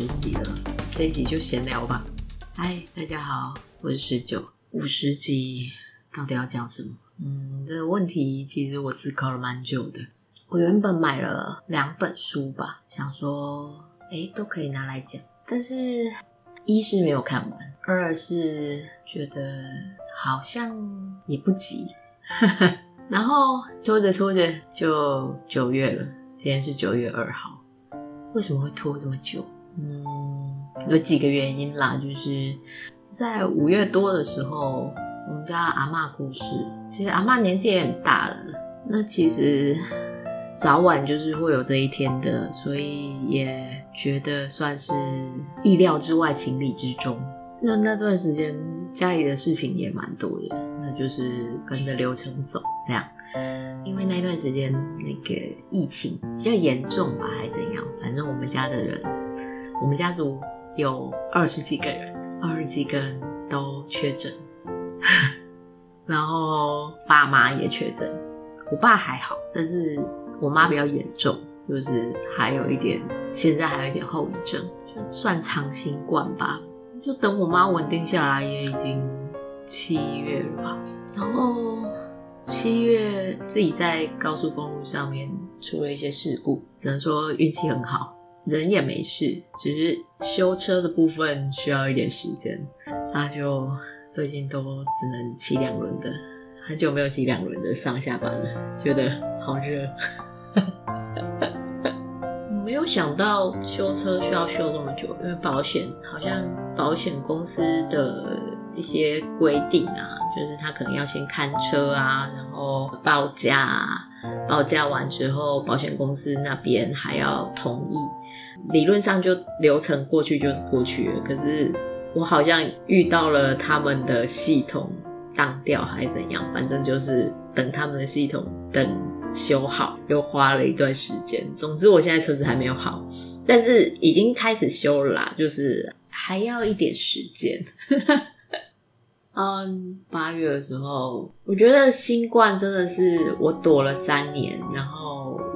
十集了，这一集就闲聊吧。嗨，大家好，我是十九。五十集到底要讲什么？嗯，这个问题其实我思考了蛮久的。我原本买了两本书吧，想说，诶，都可以拿来讲。但是，一是没有看完，二是觉得好像也不急。然后拖着拖着就九月了，今天是九月二号。为什么会拖这么久？嗯，有几个原因啦，就是在五月多的时候，我们家阿嬷过世。其实阿嬷年纪也很大了，那其实早晚就是会有这一天的，所以也觉得算是意料之外，情理之中。那那段时间家里的事情也蛮多的，那就是跟着流程走这样。因为那段时间那个疫情比较严重吧，还怎样？反正我们家的人，我们家族有二十几个人，二十几个人都确诊，然后爸妈也确诊。我爸还好，但是我妈比较严重，就是还有一点，现在还有一点后遗症，算长新冠吧。就等我妈稳定下来，也已经七月了吧，然后。七月自己在高速公路上面出了一些事故，只能说运气很好，人也没事，只是修车的部分需要一点时间。他就最近都只能骑两轮的，很久没有骑两轮的上下班了，觉得好热。没有想到修车需要修这么久，因为保险好像保险公司的一些规定啊。就是他可能要先看车啊，然后报价啊，报价完之后，保险公司那边还要同意。理论上就流程过去就是过去了，可是我好像遇到了他们的系统当掉还是怎样，反正就是等他们的系统等修好，又花了一段时间。总之我现在车子还没有好，但是已经开始修了啦，就是还要一点时间。嗯，八月的时候，我觉得新冠真的是我躲了三年，然后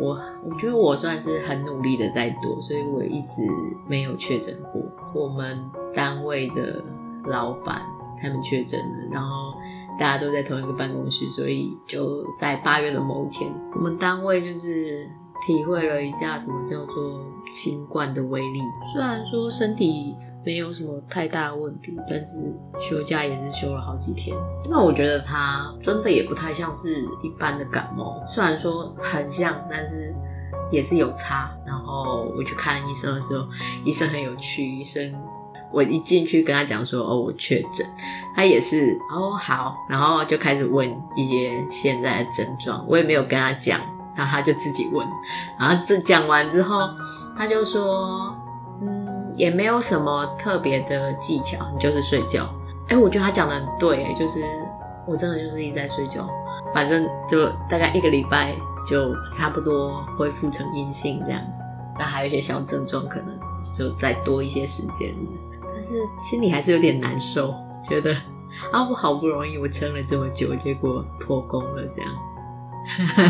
我我觉得我算是很努力的在躲，所以我一直没有确诊过。我们单位的老板他们确诊了，然后大家都在同一个办公室，所以就在八月的某一天，我们单位就是体会了一下什么叫做新冠的威力。虽然说身体。没有什么太大的问题，但是休假也是休了好几天。那我觉得他真的也不太像是一般的感冒，虽然说很像，但是也是有差。然后我去看医生的时候，医生很有趣，医生我一进去跟他讲说哦，我确诊，他也是哦好，然后就开始问一些现在的症状，我也没有跟他讲，然后他就自己问，然后这讲完之后，他就说。也没有什么特别的技巧，你就是睡觉。哎，我觉得他讲的很对，就是我真的就是一直在睡觉，反正就大概一个礼拜就差不多恢复成阴性这样子。那还有一些小症状，可能就再多一些时间，但是心里还是有点难受，觉得啊，我好不容易我撑了这么久，结果破功了这样。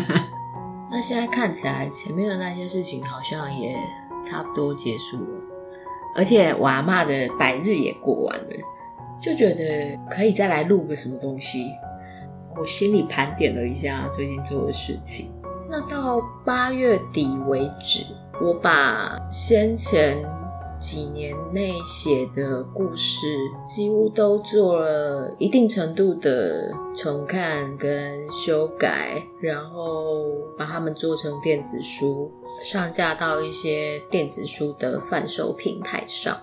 那现在看起来，前面的那些事情好像也差不多结束了。而且我阿妈的百日也过完了，就觉得可以再来录个什么东西。我心里盘点了一下最近做的事情，那到八月底为止，我把先前。几年内写的故事几乎都做了一定程度的重看跟修改，然后把它们做成电子书，上架到一些电子书的贩售平台上。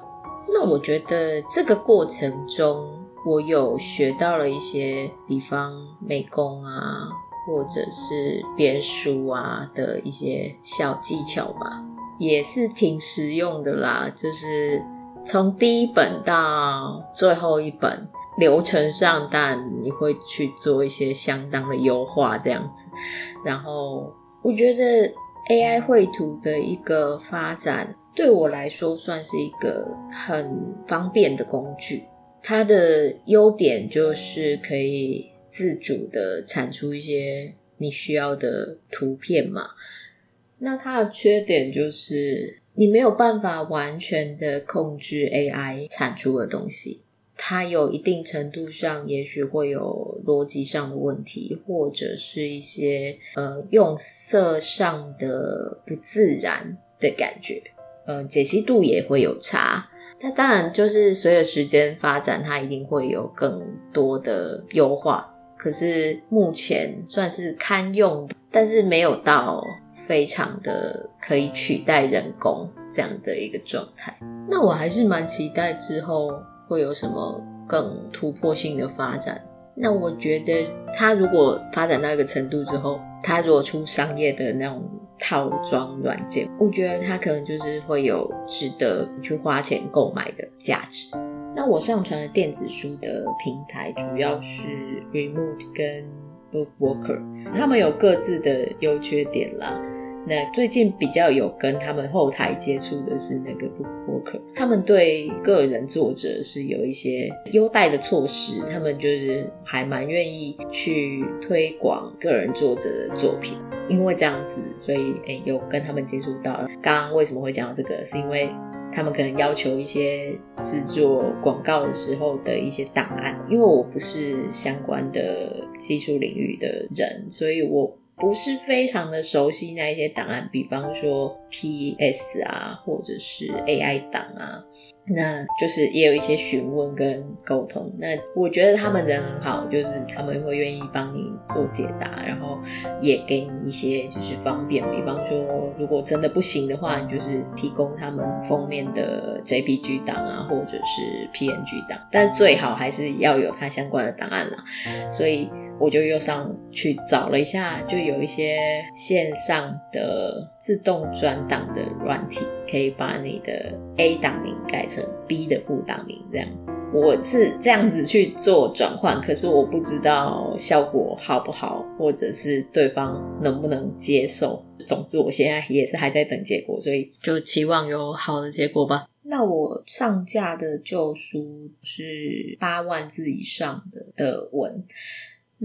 那我觉得这个过程中，我有学到了一些，比方美工啊，或者是编书啊的一些小技巧吧。也是挺实用的啦，就是从第一本到最后一本流程上，但你会去做一些相当的优化这样子。然后我觉得 AI 绘图的一个发展，对我来说算是一个很方便的工具。它的优点就是可以自主的产出一些你需要的图片嘛。那它的缺点就是你没有办法完全的控制 AI 产出的东西，它有一定程度上也许会有逻辑上的问题，或者是一些呃用色上的不自然的感觉，呃，解析度也会有差。那当然就是随着时间发展，它一定会有更多的优化。可是目前算是堪用，但是没有到非常的可以取代人工这样的一个状态。那我还是蛮期待之后会有什么更突破性的发展。那我觉得它如果发展到一个程度之后，它如果出商业的那种套装软件，我觉得它可能就是会有值得去花钱购买的价值。那我上传的电子书的平台主要是 Remote 跟 BookWalker，他们有各自的优缺点啦。那最近比较有跟他们后台接触的是那个 BookWalker，他们对个人作者是有一些优待的措施，他们就是还蛮愿意去推广个人作者的作品。因为这样子，所以诶、有跟他们接触到。刚刚为什么会讲到这个？是因为。他们可能要求一些制作广告的时候的一些档案，因为我不是相关的技术领域的人，所以我不是非常的熟悉那一些档案，比方说 PS 啊，或者是 AI 档啊。那就是也有一些询问跟沟通。那我觉得他们人很好，就是他们会愿意帮你做解答，然后也给你一些就是方便。比方说，如果真的不行的话，你就是提供他们封面的 JPG 档啊，或者是 PNG 档，但最好还是要有它相关的档案啦。所以。我就又上去找了一下，就有一些线上的自动转档的软体，可以把你的 A 档名改成 B 的副档名，这样子。我是这样子去做转换，可是我不知道效果好不好，或者是对方能不能接受。总之，我现在也是还在等结果，所以就期望有好的结果吧。那我上架的旧书是八万字以上的的文。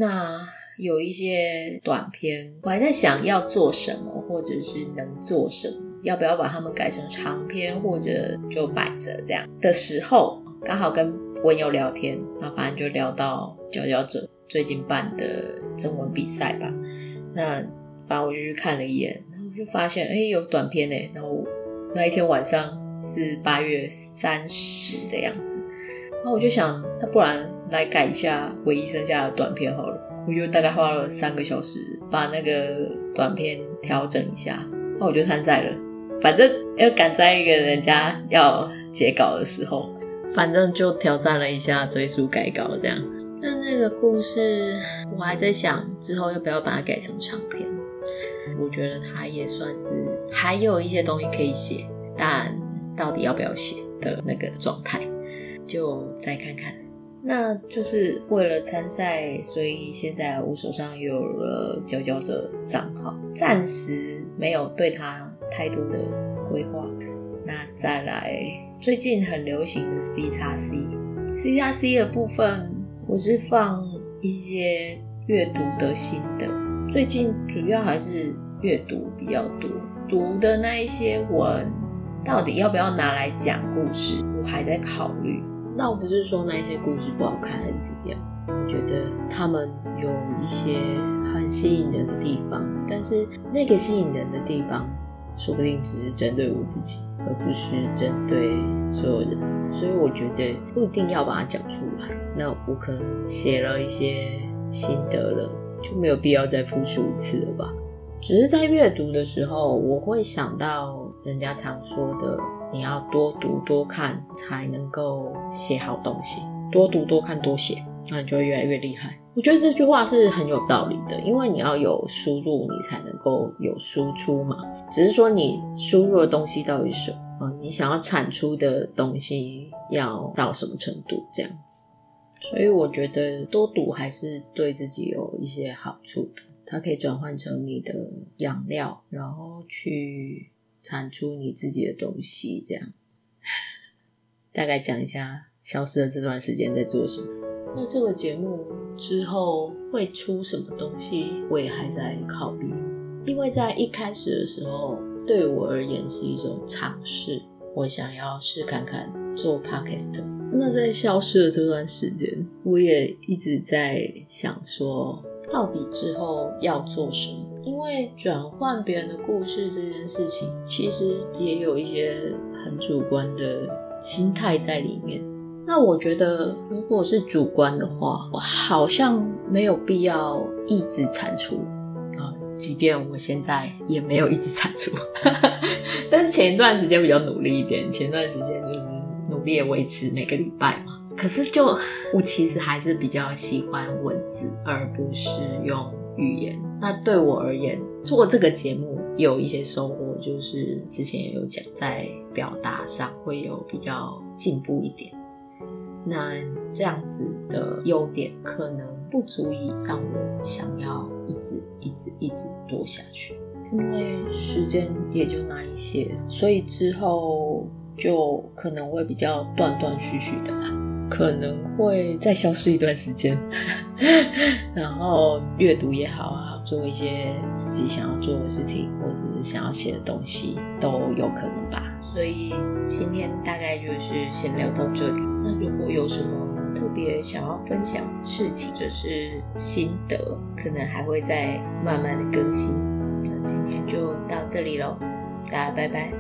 那有一些短片，我还在想要做什么，或者是能做什么，要不要把它们改成长篇，或者就摆着这样的时候，刚好跟文友聊天，那反正就聊到佼佼者最近办的征文比赛吧。那反正我就去看了一眼，然后就发现哎、有短片哎，然后那一天晚上是八月三十的样子。那我就想，那不然来改一下唯一剩下的短片好了。我就大概花了三个小时把那个短片调整一下。那我就参赛了，反正要赶在一个人家要截稿的时候，反正就挑战了一下追书改稿这样。那那个故事，我还在想之后要不要把它改成长篇。我觉得它也算是还有一些东西可以写，但到底要不要写的那个状态。就再看看，那就是为了参赛，所以现在我手上有了佼佼者账号，暂时没有对他太多的规划。那再来，最近很流行的 C 叉 C，C 叉 C 的部分，我是放一些阅读的心得。最近主要还是阅读比较多，读的那一些文，到底要不要拿来讲故事，我还在考虑。倒不是说那些故事不好看还是怎么样，我觉得他们有一些很吸引人的地方，但是那个吸引人的地方，说不定只是针对我自己，而不是针对所有人。所以我觉得不一定要把它讲出来。那我可能写了一些心得了，就没有必要再复述一次了吧。只是在阅读的时候，我会想到人家常说的。你要多读多看，才能够写好东西。多读多看多写，那你就会越来越厉害。我觉得这句话是很有道理的，因为你要有输入，你才能够有输出嘛。只是说你输入的东西到底是什么？你想要产出的东西要到什么程度？这样子。所以我觉得多读还是对自己有一些好处的，它可以转换成你的养料，然后去。产出你自己的东西，这样大概讲一下消失的这段时间在做什么。那这个节目之后会出什么东西，我也还在考虑。因为在一开始的时候，对我而言是一种尝试。我想要试看看做 podcast。那在消失的这段时间，我也一直在想说，到底之后要做什么？因为转换别人的故事这件事情，其实也有一些很主观的心态在里面。那我觉得，如果是主观的话，我好像没有必要一直产出啊。即便我现在也没有一直产出，但前一段时间比较努力一点。前段时间就是努力维持每个礼拜嘛。可是就我其实还是比较喜欢文字，而不是用语言。那对我而言，做这个节目有一些收获，就是之前也有讲，在表达上会有比较进步一点。那这样子的优点可能不足以让我想要一直一直一直做下去，因为时间也就那一些，所以之后就可能会比较断断续续的吧，可能会再消失一段时间，然后阅读也好啊，做一些自己想要做的事情，或者是想要写的东西都有可能吧。所以今天大概就是先聊到这里。那如果有什么特别想要分享事情，就是心得，可能还会再慢慢的更新。那今天就到这里喽，大家拜拜。